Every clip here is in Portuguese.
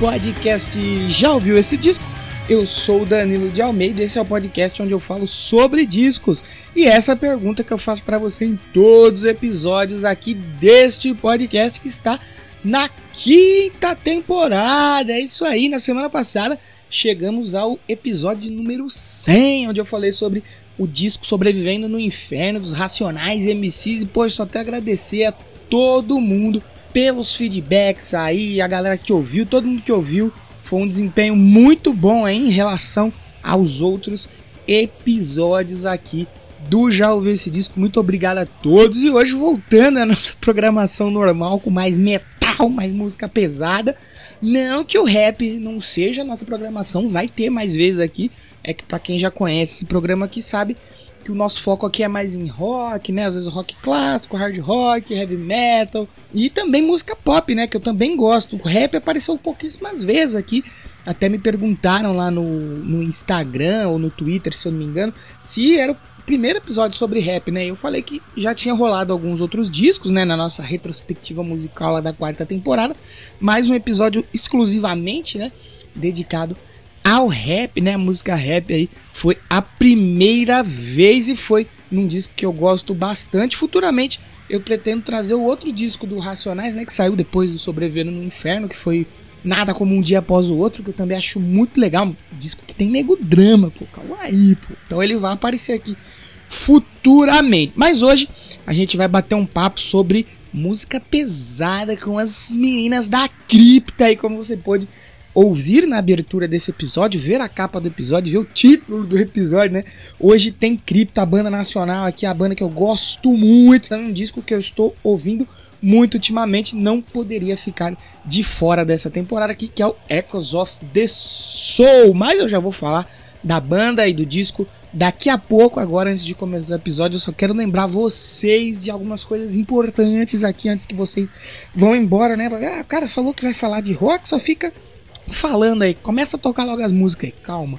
podcast Já ouviu esse disco? Eu sou o Danilo de Almeida esse é o podcast onde eu falo sobre discos. E essa é pergunta que eu faço para você em todos os episódios aqui deste podcast que está na quinta temporada. É isso aí, na semana passada chegamos ao episódio número 100, onde eu falei sobre o disco Sobrevivendo no Inferno dos Racionais MCs. E, pô, só até agradecer a todo mundo pelos feedbacks aí, a galera que ouviu, todo mundo que ouviu. Foi um desempenho muito bom aí em relação aos outros episódios aqui do Já Ouvi Esse Disco. Muito obrigado a todos. E hoje voltando à nossa programação normal com mais metal, mais música pesada. Não que o rap não seja a nossa programação, vai ter mais vezes aqui. É que pra quem já conhece esse programa aqui sabe que o nosso foco aqui é mais em rock, né? Às vezes rock clássico, hard rock, heavy metal e também música pop, né? Que eu também gosto. O rap apareceu pouquíssimas vezes aqui. Até me perguntaram lá no, no Instagram ou no Twitter, se eu não me engano, se era o primeiro episódio sobre rap, né? Eu falei que já tinha rolado alguns outros discos, né? Na nossa retrospectiva musical lá da quarta temporada. Mais um episódio exclusivamente, né? Dedicado ao rap, né? A música rap aí foi a primeira vez e foi num disco que eu gosto bastante. Futuramente eu pretendo trazer o outro disco do Racionais, né? Que saiu depois do Sobrevivendo no Inferno, que foi Nada Como Um Dia Após o Outro, que eu também acho muito legal. Um disco que tem nego drama, pô. Calma aí, pô. Então ele vai aparecer aqui futuramente. Mas hoje a gente vai bater um papo sobre música pesada com as meninas da cripta aí, como você pode ouvir na abertura desse episódio, ver a capa do episódio, ver o título do episódio, né? Hoje tem Cripto, a banda nacional aqui, a banda que eu gosto muito, é um disco que eu estou ouvindo muito ultimamente, não poderia ficar de fora dessa temporada aqui, que é o Echoes of the Soul. Mas eu já vou falar da banda e do disco daqui a pouco. Agora, antes de começar o episódio, eu só quero lembrar vocês de algumas coisas importantes aqui antes que vocês vão embora, né? Ah, o cara falou que vai falar de rock, só fica falando aí. Começa a tocar logo as músicas aí, calma.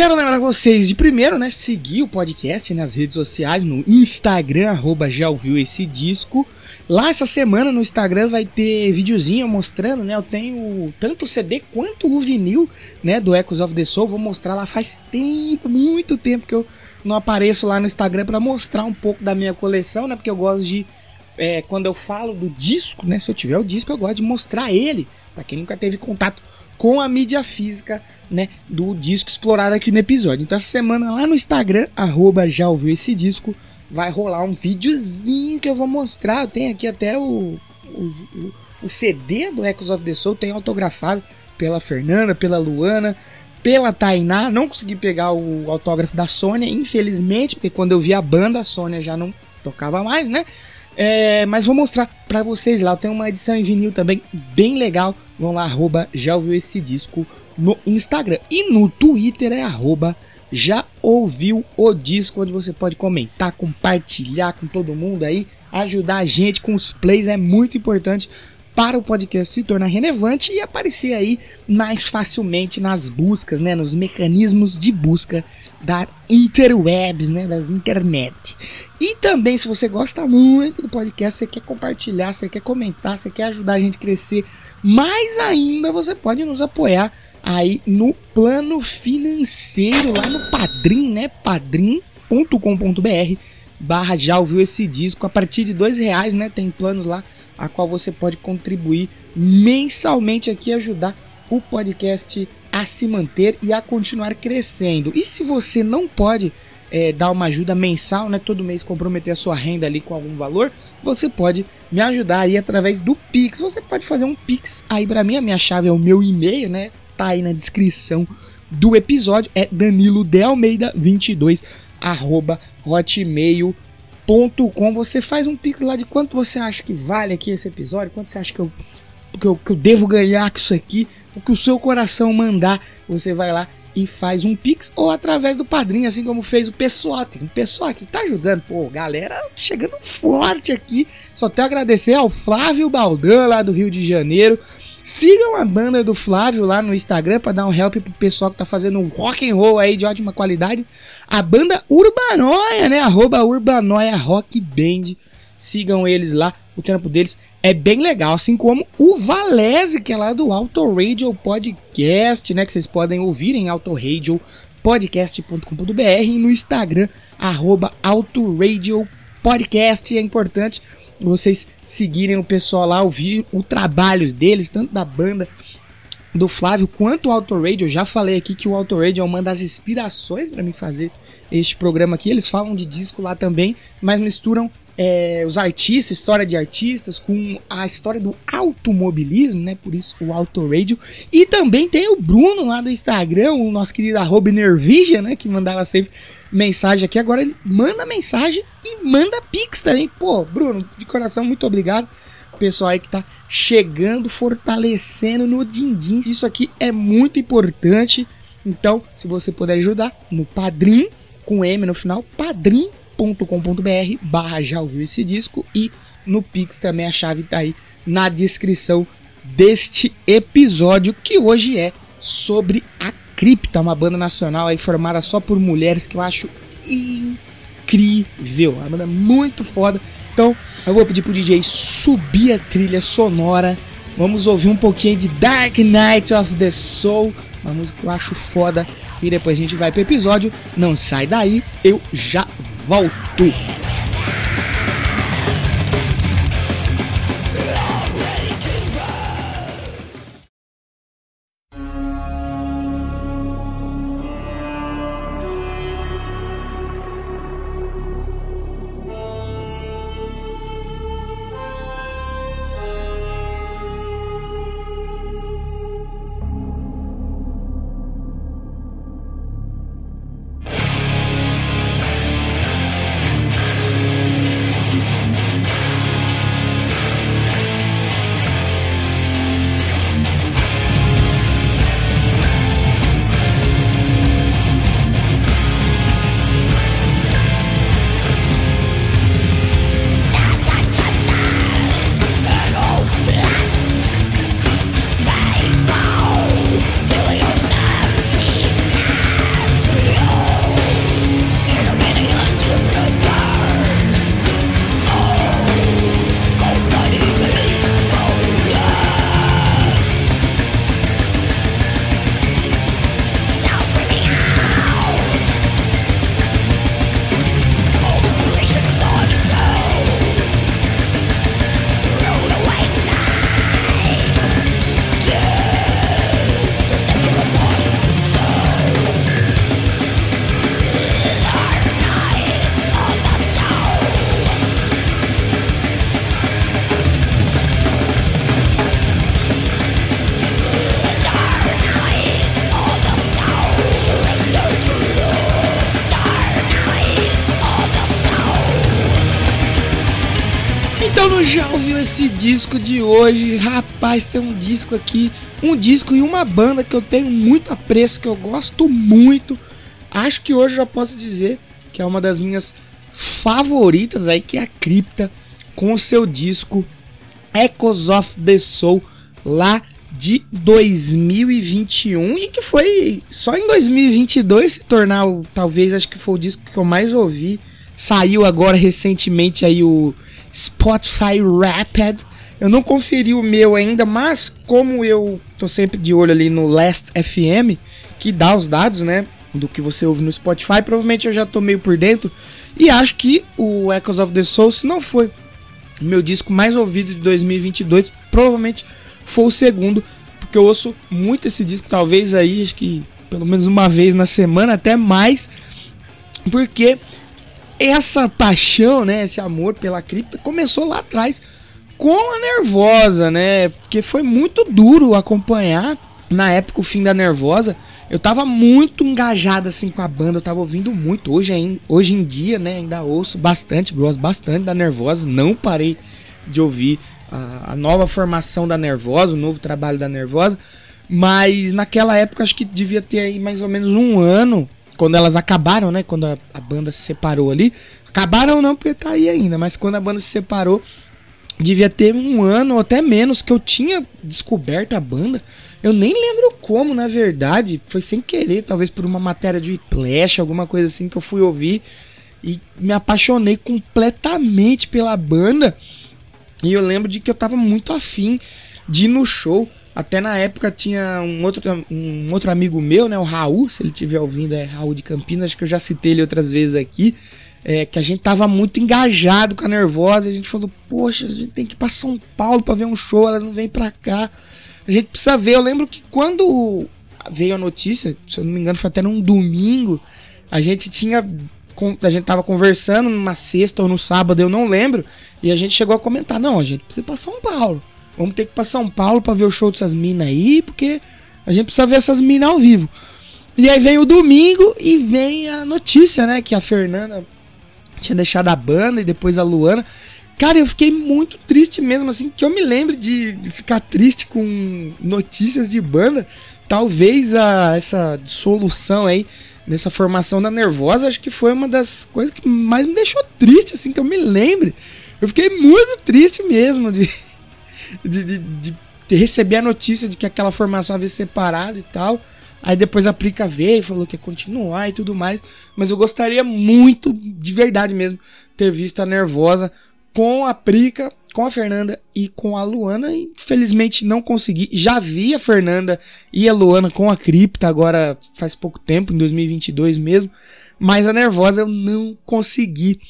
Quero lembrar vocês de primeiro, né, seguir o podcast nas redes sociais, no Instagram, arroba já ouviu esse disco. Lá essa semana no Instagram vai ter videozinho mostrando, né, eu tenho tanto o CD quanto o vinil, né, do Echoes of the Soul. Vou mostrar lá faz tempo, muito tempo que eu não apareço lá no Instagram para mostrar um pouco da minha coleção, né, porque eu gosto de, é, quando eu falo do disco, né, se eu tiver o disco eu gosto de mostrar ele, para quem nunca teve contato com a mídia física, né, do disco explorado aqui no episódio. Então essa semana lá no Instagram, arroba já ouviu esse disco, vai rolar um videozinho que eu vou mostrar. Tenho aqui até o, o, o, o CD do Echoes of the Soul, tem autografado pela Fernanda, pela Luana, pela Tainá. Não consegui pegar o autógrafo da Sônia, infelizmente, porque quando eu vi a banda, a Sônia já não tocava mais, né? É, mas vou mostrar pra vocês lá. Tenho uma edição em vinil também bem legal. Vão lá, arroba já ouviu esse disco no Instagram. E no Twitter é arroba já ouviu o disco, onde você pode comentar, compartilhar com todo mundo aí, ajudar a gente com os plays é muito importante para o podcast se tornar relevante e aparecer aí mais facilmente nas buscas, né, nos mecanismos de busca da interwebs, né, das internet. E também, se você gosta muito do podcast, você quer compartilhar, você quer comentar, você quer ajudar a gente a crescer mais ainda, você pode nos apoiar aí no plano financeiro, lá no Padrim, né, padrim.com.br barra já ouviu esse disco, a partir de dois reais, né, tem planos lá a qual você pode contribuir mensalmente aqui e ajudar o podcast a se manter e a continuar crescendo. E se você não pode é, dar uma ajuda mensal, né, todo mês comprometer a sua renda ali com algum valor, você pode me ajudar aí através do Pix. Você pode fazer um Pix aí para mim, a minha chave é o meu e-mail, né? Tá aí na descrição do episódio, é Danilo de Almeida 22 arroba hotmail.com. Você faz um pix lá de quanto você acha que vale aqui esse episódio, quanto você acha que eu que eu, que eu devo ganhar com isso aqui, o que o seu coração mandar, você vai lá e faz um Pix ou através do padrinho, assim como fez o pessoal. Tem um pessoal que tá ajudando. Pô, galera chegando forte aqui. Só tenho a agradecer ao Flávio Baldan, lá do Rio de Janeiro. Sigam a banda do Flávio lá no Instagram para dar um help pro pessoal que tá fazendo um rock and roll aí de ótima qualidade. A banda Urbanoia, né? Arroba Urbanoia Rock Band. Sigam eles lá, o trampo deles é bem legal, assim como o Valese, que é lá do Auto Radio Podcast, né? Que vocês podem ouvir em autoradiopodcast.com.br e no Instagram, arroba Podcast. É importante vocês seguirem o pessoal lá, ouvir o trabalho deles, tanto da banda do Flávio quanto o Auto Radio. Eu já falei aqui que o Auto Radio é uma das inspirações para mim fazer este programa aqui. Eles falam de disco lá também, mas misturam é, os artistas, história de artistas, com a história do automobilismo, né? Por isso o Auto Radio. E também tem o Bruno lá do Instagram, o nosso querido arroba né? Que mandava sempre mensagem aqui. Agora ele manda mensagem e manda pix também. Pô, Bruno, de coração, muito obrigado. Pessoal aí que tá chegando, fortalecendo no din-din. Isso aqui é muito importante. Então, se você puder ajudar, no Padrim, com M no final, Padrim pix.com.br barra já ouviu esse disco e no Pix também a chave tá aí na descrição deste episódio que hoje é sobre a Cripta, uma banda nacional aí formada só por mulheres que eu acho incrível, uma banda muito foda. Então eu vou pedir pro DJ subir a trilha sonora. Vamos ouvir um pouquinho de Dark Knight of the Soul, uma música que eu acho foda. E depois a gente vai pro episódio. Não sai daí, eu já volto. Disco de hoje, rapaz, tem um disco aqui, um disco e uma banda que eu tenho muito apreço, que eu gosto muito. Acho que hoje já posso dizer que é uma das minhas favoritas aí, que é a Cripta, com o seu disco Echoes of the Soul, lá de 2021 e que foi só em 2022 se tornar o, talvez acho que foi o disco que eu mais ouvi. Saiu agora recentemente aí o Spotify Rapid eu não conferi o meu ainda, mas como eu tô sempre de olho ali no Last FM, que dá os dados, né, do que você ouve no Spotify, provavelmente eu já tô meio por dentro. E acho que o Echoes of the Soul, se não foi meu disco mais ouvido de 2022, provavelmente foi o segundo, porque eu ouço muito esse disco, talvez aí, acho que pelo menos uma vez na semana, até mais, porque essa paixão, né, esse amor pela cripta começou lá atrás com a Nervosa, né? Porque foi muito duro acompanhar na época o fim da Nervosa. Eu tava muito engajado assim com a banda, eu tava ouvindo muito. Hoje, hoje em dia, né, ainda ouço bastante, gosto bastante da Nervosa, não parei de ouvir a, a nova formação da Nervosa, o novo trabalho da Nervosa. Mas naquela época acho que devia ter aí mais ou menos um ano, quando elas acabaram, né? Quando a, a banda se separou ali. Acabaram não, porque tá aí ainda, mas quando a banda se separou, devia ter um ano ou até menos que eu tinha descoberto a banda. Eu nem lembro como, na verdade. Foi sem querer, talvez por uma matéria de Flash, alguma coisa assim que eu fui ouvir. E me apaixonei completamente pela banda. E eu lembro de que eu tava muito afim de ir no show. Até na época tinha um outro, um outro amigo meu, né? O Raul, se ele estiver ouvindo, é Raul de Campinas, acho que eu já citei ele outras vezes aqui. É, que a gente tava muito engajado com a Nervosa. E a gente falou, poxa, a gente tem que ir pra São Paulo pra ver um show, elas não vêm pra cá. A gente precisa ver. Eu lembro que quando veio a notícia, se eu não me engano, foi até num domingo, a gente tinha. A gente tava conversando numa sexta ou no sábado, eu não lembro. E a gente chegou a comentar: não, a gente precisa ir pra São Paulo. Vamos ter que ir pra São Paulo pra ver o show dessas minas aí, porque a gente precisa ver essas minas ao vivo. E aí vem o domingo e vem a notícia, né? Que a Fernanda tinha deixado a banda e depois a Luana. Cara, eu fiquei muito triste mesmo, assim, que eu me lembro de, de ficar triste com notícias de banda. Talvez a, essa dissolução aí, nessa formação da Nervosa, acho que foi uma das coisas que mais me deixou triste, assim, que eu me lembre. Eu fiquei muito triste mesmo de, de, de, de, receber a notícia de que aquela formação havia separado e tal. Aí depois a Prica veio e falou que ia continuar e tudo mais. Mas eu gostaria muito, de verdade mesmo, ter visto a Nervosa com a Prica, com a Fernanda e com a Luana. Infelizmente não consegui. Já vi a Fernanda e a Luana com a Cripta agora faz pouco tempo, em 2022 mesmo. Mas a Nervosa eu não consegui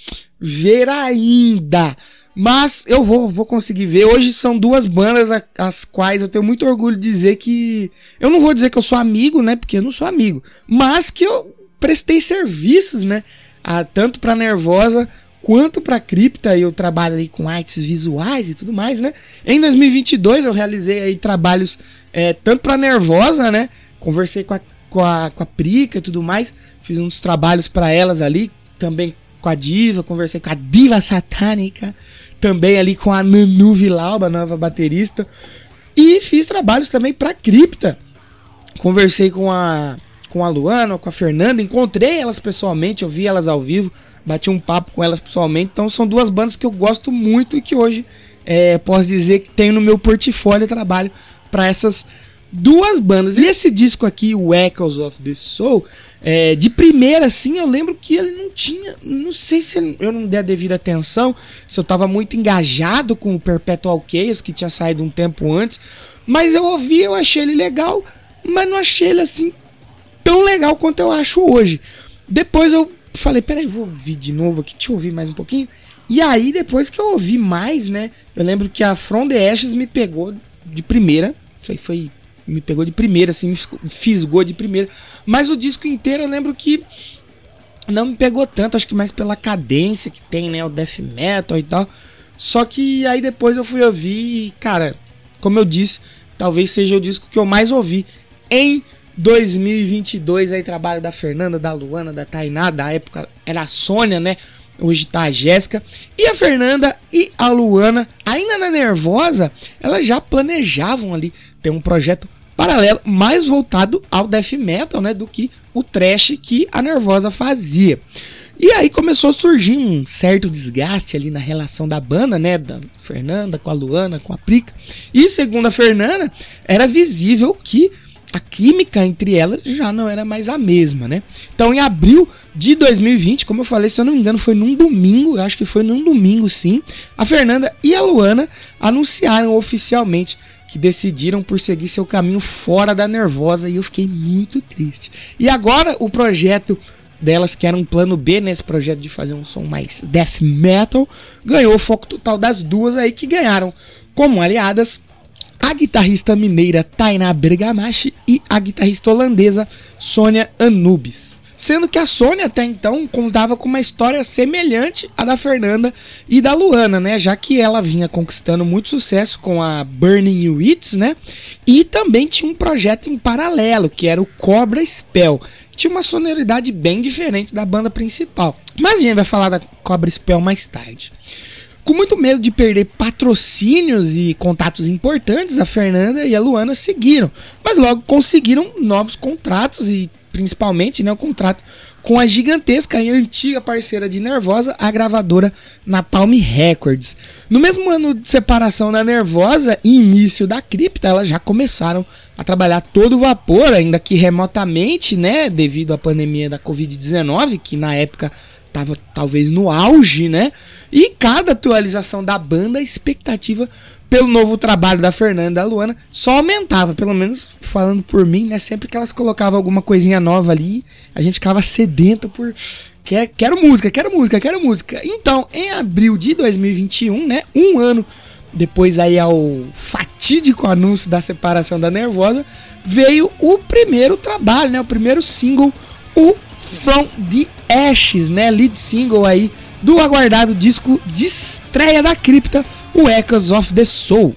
ver ainda. Mas eu vou, vou conseguir ver. Hoje são duas bandas as quais eu tenho muito orgulho de dizer que. Eu não vou dizer que eu sou amigo, né? Porque eu não sou amigo. Mas que eu prestei serviços, né? A, tanto pra Nervosa quanto pra Cripta. Eu trabalho aí com artes visuais e tudo mais, né? Em 2022 eu realizei aí trabalhos é, tanto pra Nervosa, né? Conversei com a, com a, com a Prica e tudo mais. Fiz uns trabalhos para elas ali. Também com a Diva, conversei com a Diva Satânica também ali com a Nanu Vilauba, nova baterista. E fiz trabalhos também para Cripta. Conversei com a com a Luana, com a Fernanda, encontrei elas pessoalmente, eu vi elas ao vivo, bati um papo com elas pessoalmente. Então são duas bandas que eu gosto muito e que hoje é, posso dizer que tenho no meu portfólio trabalho para essas duas bandas. E esse disco aqui, o Echoes of the Soul, é, de primeira, assim, eu lembro que ele não tinha. Não sei se eu não dei a devida atenção, se eu tava muito engajado com o Perpetual Chaos, que tinha saído um tempo antes. Mas eu ouvi, eu achei ele legal, mas não achei ele assim tão legal quanto eu acho hoje. Depois eu falei, peraí, vou ouvir de novo aqui, deixa eu ouvir mais um pouquinho. E aí, depois que eu ouvi mais, né? Eu lembro que a From the Ashes me pegou de primeira. Isso aí foi me pegou de primeira, assim, me fisgou de primeira. Mas o disco inteiro eu lembro que não me pegou tanto, acho que mais pela cadência que tem, né? O death metal e tal. Só que aí depois eu fui ouvir e, cara, como eu disse, talvez seja o disco que eu mais ouvi em 2022. Aí trabalho da Fernanda, da Luana, da Tainá, da época era a Sônia, né? Hoje tá a Jéssica. E a Fernanda e a Luana, ainda na Nervosa, elas já planejavam ali ter um projeto paralelo, mais voltado ao death metal, né, do que o trash que a Nervosa fazia. E aí começou a surgir um certo desgaste ali na relação da banda, né, da Fernanda com a Luana, com a Prica. E segundo a Fernanda, era visível que a química entre elas já não era mais a mesma, né? Então, em abril de 2020, como eu falei, se eu não me engano, foi num domingo, acho que foi num domingo sim, a Fernanda e a Luana anunciaram oficialmente que decidiram por seguir seu caminho fora da Nervosa e eu fiquei muito triste. E agora o projeto delas, que era um plano B nesse projeto de fazer um som mais death metal, ganhou o foco total das duas aí que ganharam como aliadas a guitarrista mineira Tainá Bergamashi e a guitarrista holandesa Sônia Anubis sendo que a Sônia até então contava com uma história semelhante à da Fernanda e da Luana, né? Já que ela vinha conquistando muito sucesso com a Burning Wits, né? E também tinha um projeto em paralelo, que era o Cobra Spell, tinha uma sonoridade bem diferente da banda principal. Mas a gente vai falar da Cobra Spell mais tarde. Com muito medo de perder patrocínios e contatos importantes, a Fernanda e a Luana seguiram, mas logo conseguiram novos contratos e principalmente né, o contrato com a gigantesca e antiga parceira de Nervosa, a gravadora Napalm Records. No mesmo ano de separação da Nervosa e início da cripta, elas já começaram a trabalhar todo vapor, ainda que remotamente, né, devido à pandemia da Covid-19, que na época estava talvez no auge, né? E cada atualização da banda, a expectativa pelo novo trabalho da Fernanda e da Luana só aumentava, pelo menos falando por mim, né? Sempre que elas colocavam alguma coisinha nova ali, a gente ficava sedento por quer, quero música, quero música, quero música. Então, em abril de 2021, né, um ano depois aí ao fatídico anúncio da separação da Nervosa, veio o primeiro trabalho, né, o primeiro single, o From the Ashes, né, lead single aí do aguardado disco de estreia da Cripta o Echoes of the Soul.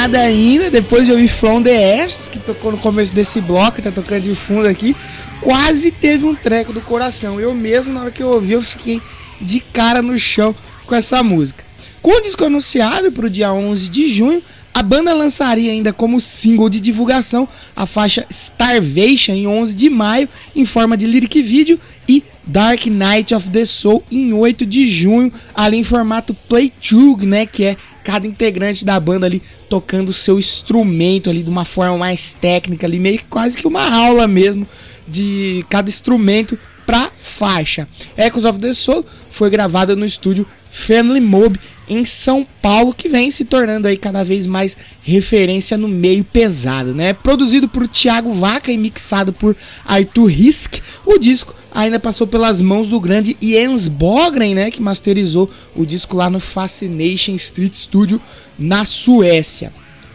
Nada ainda. Depois de ouvir From the Ashes, que tocou no começo desse bloco, tá tocando de fundo aqui. Quase teve um treco do coração. Eu mesmo, na hora que eu ouvi, eu fiquei de cara no chão com essa música. Com o disco anunciado para o dia 11 de junho, a banda lançaria ainda como single de divulgação a faixa Starvation em 11 de maio, em forma de lyric video, e Dark Night of the Soul em 8 de junho, ali em formato playthrough, né, que é cada integrante da banda ali tocando seu instrumento ali de uma forma mais técnica ali, meio que quase que uma aula mesmo de cada instrumento para faixa. Echoes of the Soul foi gravada no estúdio Family Mob em São Paulo, que vem se tornando aí cada vez mais referência no meio pesado, né? Produzido por Thiago Vaca e mixado por Arthur Risk, o disco ainda passou pelas mãos do grande Jens Bogren, né, que masterizou o disco lá no Fascination Street Studio na Suécia.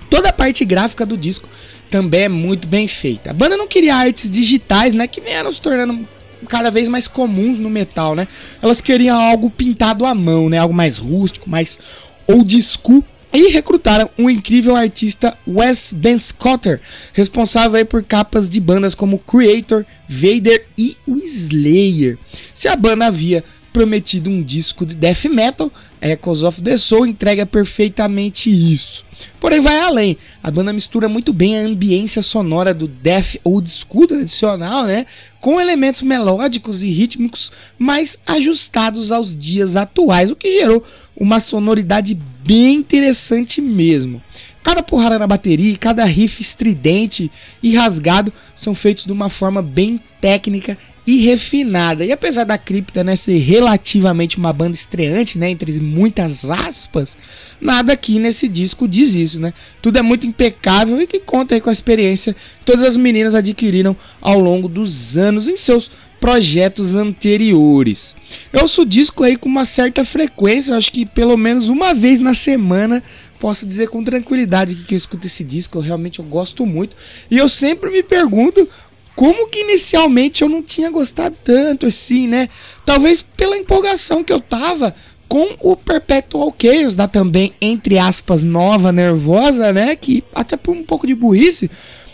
Toda a parte gráfica do disco também é muito bem feita. A banda não queria artes digitais, né, que vieram se tornando cada vez mais comuns no metal, né? Elas queriam algo pintado à mão, né? Algo mais rústico, mais old school. E recrutaram um incrível artista Wes Ben Scotter, responsável por capas de bandas como Creator, Vader e o Slayer. Se a banda havia prometido um disco de death metal, Echoes of the Soul entrega perfeitamente isso. Porém, vai além. A banda mistura muito bem a ambiência sonora do death old school tradicional, né, com elementos melódicos e rítmicos mais ajustados aos dias atuais, o que gerou uma sonoridade bem interessante mesmo. Cada porrada na bateria cada riff estridente e rasgado são feitos de uma forma bem técnica e refinada. E apesar da Cripta né, ser relativamente uma banda estreante, né, entre muitas aspas, nada aqui nesse disco diz isso, né? Tudo é muito impecável e que conta com a experiência que todas as meninas adquiriram ao longo dos anos em seus projetos anteriores. Eu ouço o disco aí com uma certa frequência, acho que pelo menos uma vez na semana posso dizer com tranquilidade que eu escuto esse disco, eu realmente eu gosto muito. E eu sempre me pergunto como que inicialmente eu não tinha gostado tanto assim, né? Talvez pela empolgação que eu tava com o Perpetual Chaos da também, entre aspas, nova nervosa, né? Que até por um pouco de burrice,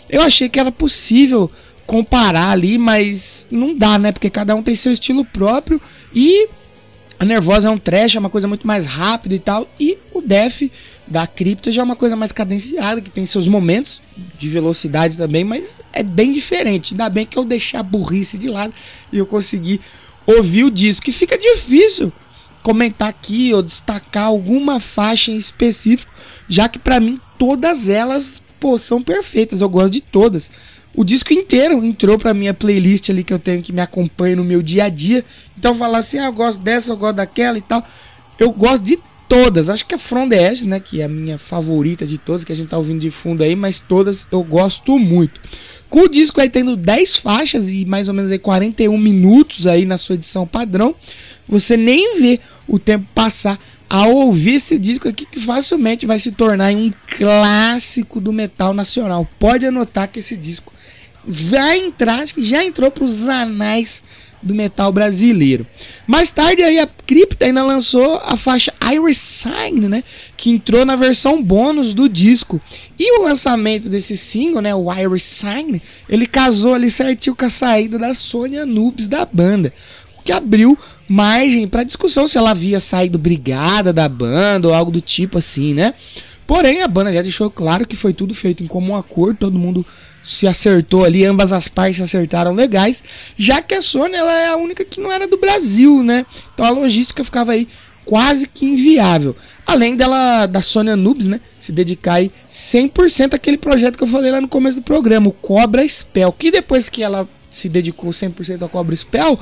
eu achei que era possível comparar ali, mas não dá, né? Porque cada um tem seu estilo próprio e a Nervosa é um trash, é uma coisa muito mais rápida e tal. E o Def da Crypto já é uma coisa mais cadenciada, que tem seus momentos de velocidade também, mas é bem diferente. Ainda bem que eu deixei a burrice de lado e eu consegui ouvir o disco. E fica difícil comentar aqui ou destacar alguma faixa em específico, já que para mim todas elas pô, são perfeitas, eu gosto de todas. O disco inteiro entrou pra minha playlist ali que eu tenho que me acompanha no meu dia a dia. Então falar assim, ah, eu gosto dessa, eu gosto daquela e tal. Eu gosto de todas. Acho que é From the né, que é a minha favorita de todas que a gente tá ouvindo de fundo aí, mas todas eu gosto muito. Com o disco aí tendo 10 faixas e mais ou menos aí 41 minutos aí na sua edição padrão, você nem vê o tempo passar ao ouvir esse disco aqui que facilmente vai se tornar um clássico do metal nacional. Pode anotar que esse disco vai entrar, acho que já entrou para os anais do metal brasileiro. Mais tarde aí a Crypta ainda lançou a faixa Iris Sign, né, que entrou na versão bônus do disco. E o lançamento desse single, né, o Iris Sign, ele casou ali certinho com a saída da Sônia Noobs da banda, o que abriu margem para discussão se ela havia saído brigada da banda ou algo do tipo assim, né? Porém, a banda já deixou claro que foi tudo feito em comum acordo, todo mundo se acertou ali, ambas as partes acertaram legais, já que a Sony ela é a única que não era do Brasil, né? Então a logística ficava aí quase que inviável. Além dela, da Sony Noobs, né? Se dedicar aí 100% àquele projeto que eu falei lá no começo do programa, o Cobra Spell. Que depois que ela se dedicou 100% ao Cobra Spell,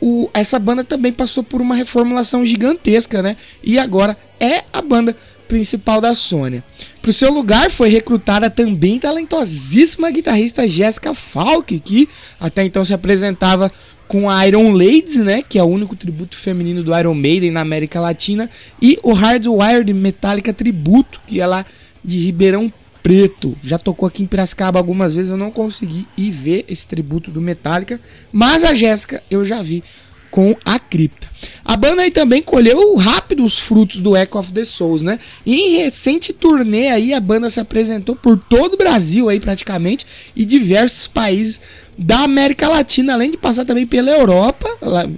o, essa banda também passou por uma reformulação gigantesca, né? E agora é a banda principal da Sônia. Para o seu lugar foi recrutada também talentosíssima guitarrista Jessica Falk, que até então se apresentava com a Iron Ladies, né, que é o único tributo feminino do Iron Maiden na América Latina, e o Hardwired Metallica Tributo, que é lá de Ribeirão Preto. Já tocou aqui em Piracicaba algumas vezes, eu não consegui ir ver esse tributo do Metallica, mas a Jéssica eu já vi com a cripta. A banda aí também colheu rápido os frutos do Echo of the Souls, né? E em recente turnê aí a banda se apresentou por todo o Brasil aí praticamente e diversos países da América Latina, além de passar também pela Europa.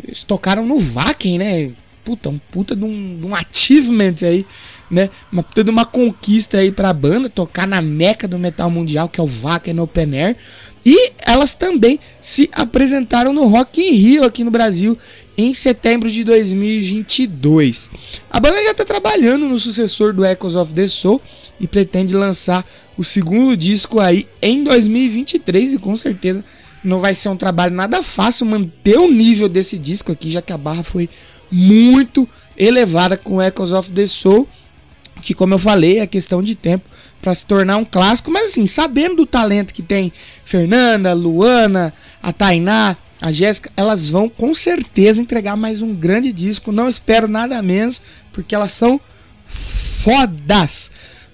Eles tocaram no Wacken, né? Puta, um puta de um, de um achievement aí, né? Uma puta de uma conquista aí pra banda, tocar na meca do metal mundial, que é o Wacken Open Air. E elas também se apresentaram no Rock in Rio aqui no Brasil em setembro de 2022. A banda já está trabalhando no sucessor do Echoes of the Soul e pretende lançar o segundo disco aí em 2023 e com certeza não vai ser um trabalho nada fácil manter o nível desse disco aqui, já que a barra foi muito elevada com Echoes of the Soul, que como eu falei, é questão de tempo para se tornar um clássico, mas assim, sabendo do talento que tem Fernanda, Luana, a Tainá, a Jéssica, elas vão com certeza entregar mais um grande disco. Não espero nada menos, porque elas são fodas.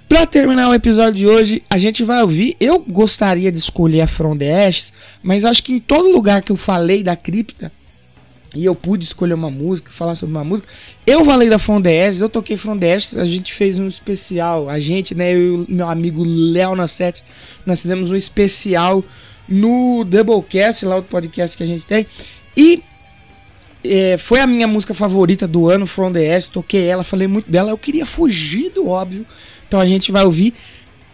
Para terminar o episódio de hoje, a gente vai ouvir. Eu gostaria de escolher a From the Ashes, mas acho que em todo lugar que eu falei da cripta, e eu pude escolher uma música, falar sobre uma música. Eu falei da Frondes, eu toquei Frondes, a gente fez um especial, a gente, né, eu e meu amigo Léo Nassete, nós fizemos um especial no Doublecast, lá o podcast que a gente tem, e é, foi a minha música favorita do ano, From the S, toquei ela, falei muito dela, eu queria fugir do óbvio, então a gente vai ouvir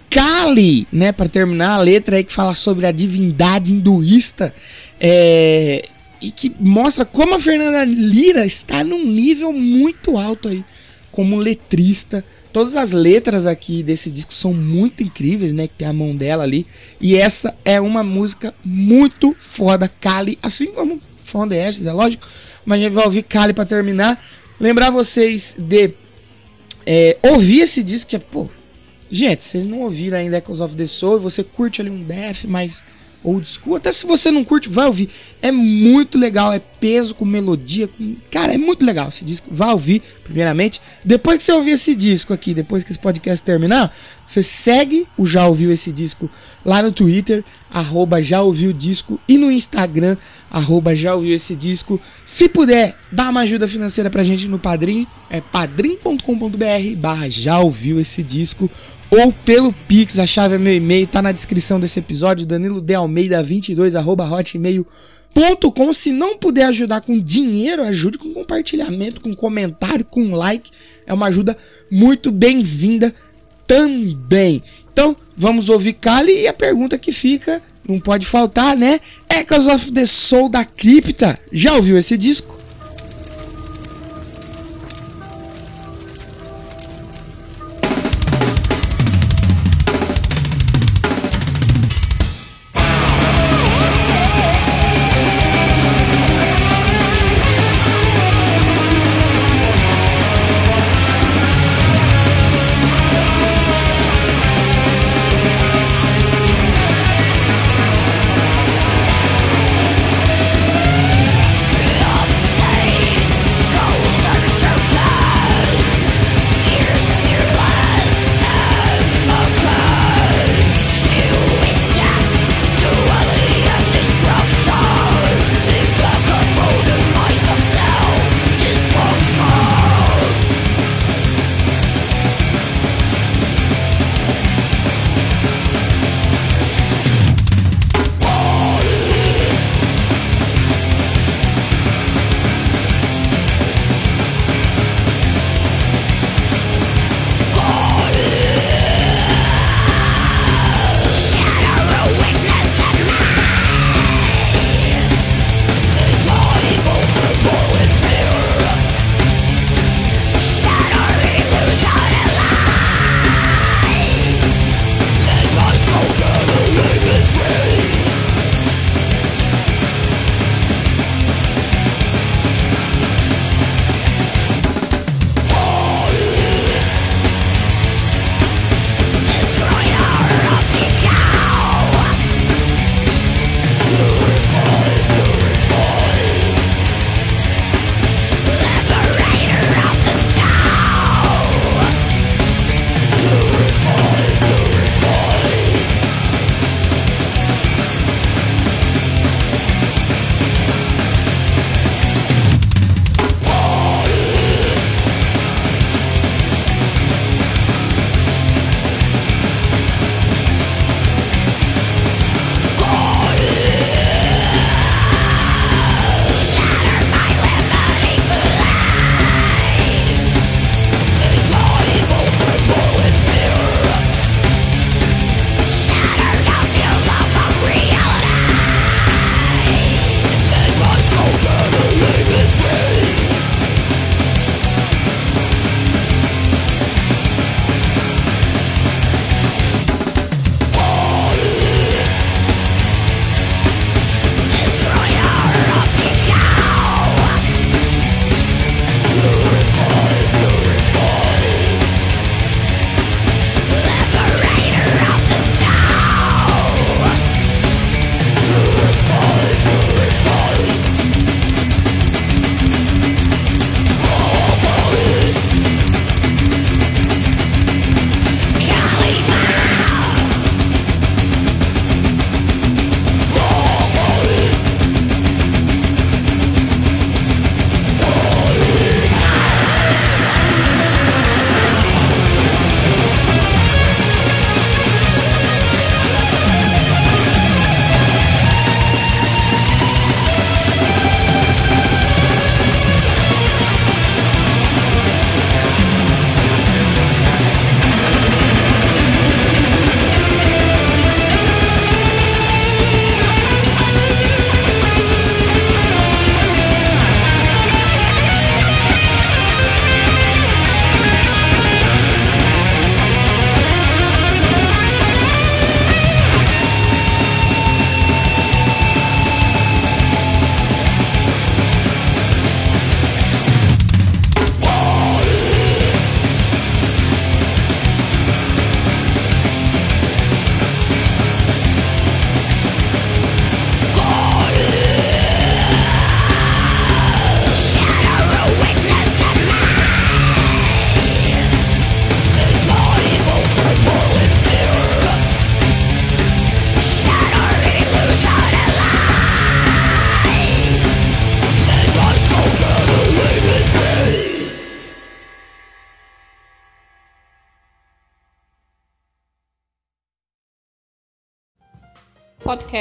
Kali, né, para terminar a letra aí que fala sobre a divindade hinduísta, é, e que mostra como a Fernanda Lira está num nível muito alto aí como letrista. Todas as letras aqui desse disco são muito incríveis, né? Que tem a mão dela ali. E essa é uma música muito foda, Kali, assim como From the Ashes, é lógico. Mas a gente vai ouvir Kali para terminar. Lembrar vocês de é, ouvir esse disco que é, pô, gente, vocês não ouviram ainda Echoes of the Soul, você curte ali um death, mas old school. Até se você não curte, vai ouvir. É muito legal, é peso com melodia. Com... Cara, é muito legal esse disco. Vai ouvir, primeiramente. Depois que você ouvir esse disco aqui, depois que esse podcast terminar, você segue o Já Ouviu Esse Disco lá no Twitter, arroba Já Ouviu Disco, e no Instagram, arroba Já Ouviu Esse Disco. Se puder, dá uma ajuda financeira pra gente no Padrim, é padrim.com.br barra Já Ouviu Esse Disco ou pelo Pix. A chave é meu e-mail, tá na descrição desse episódio, Danilo de Almeida 22 arroba hotmail.com. Se não puder ajudar com dinheiro, ajude com compartilhamento, com comentário, com like. É uma ajuda muito bem-vinda também. Então, vamos ouvir Kali e a pergunta que fica, não pode faltar, né? Echoes of the Soul da Cripta. Já ouviu esse disco?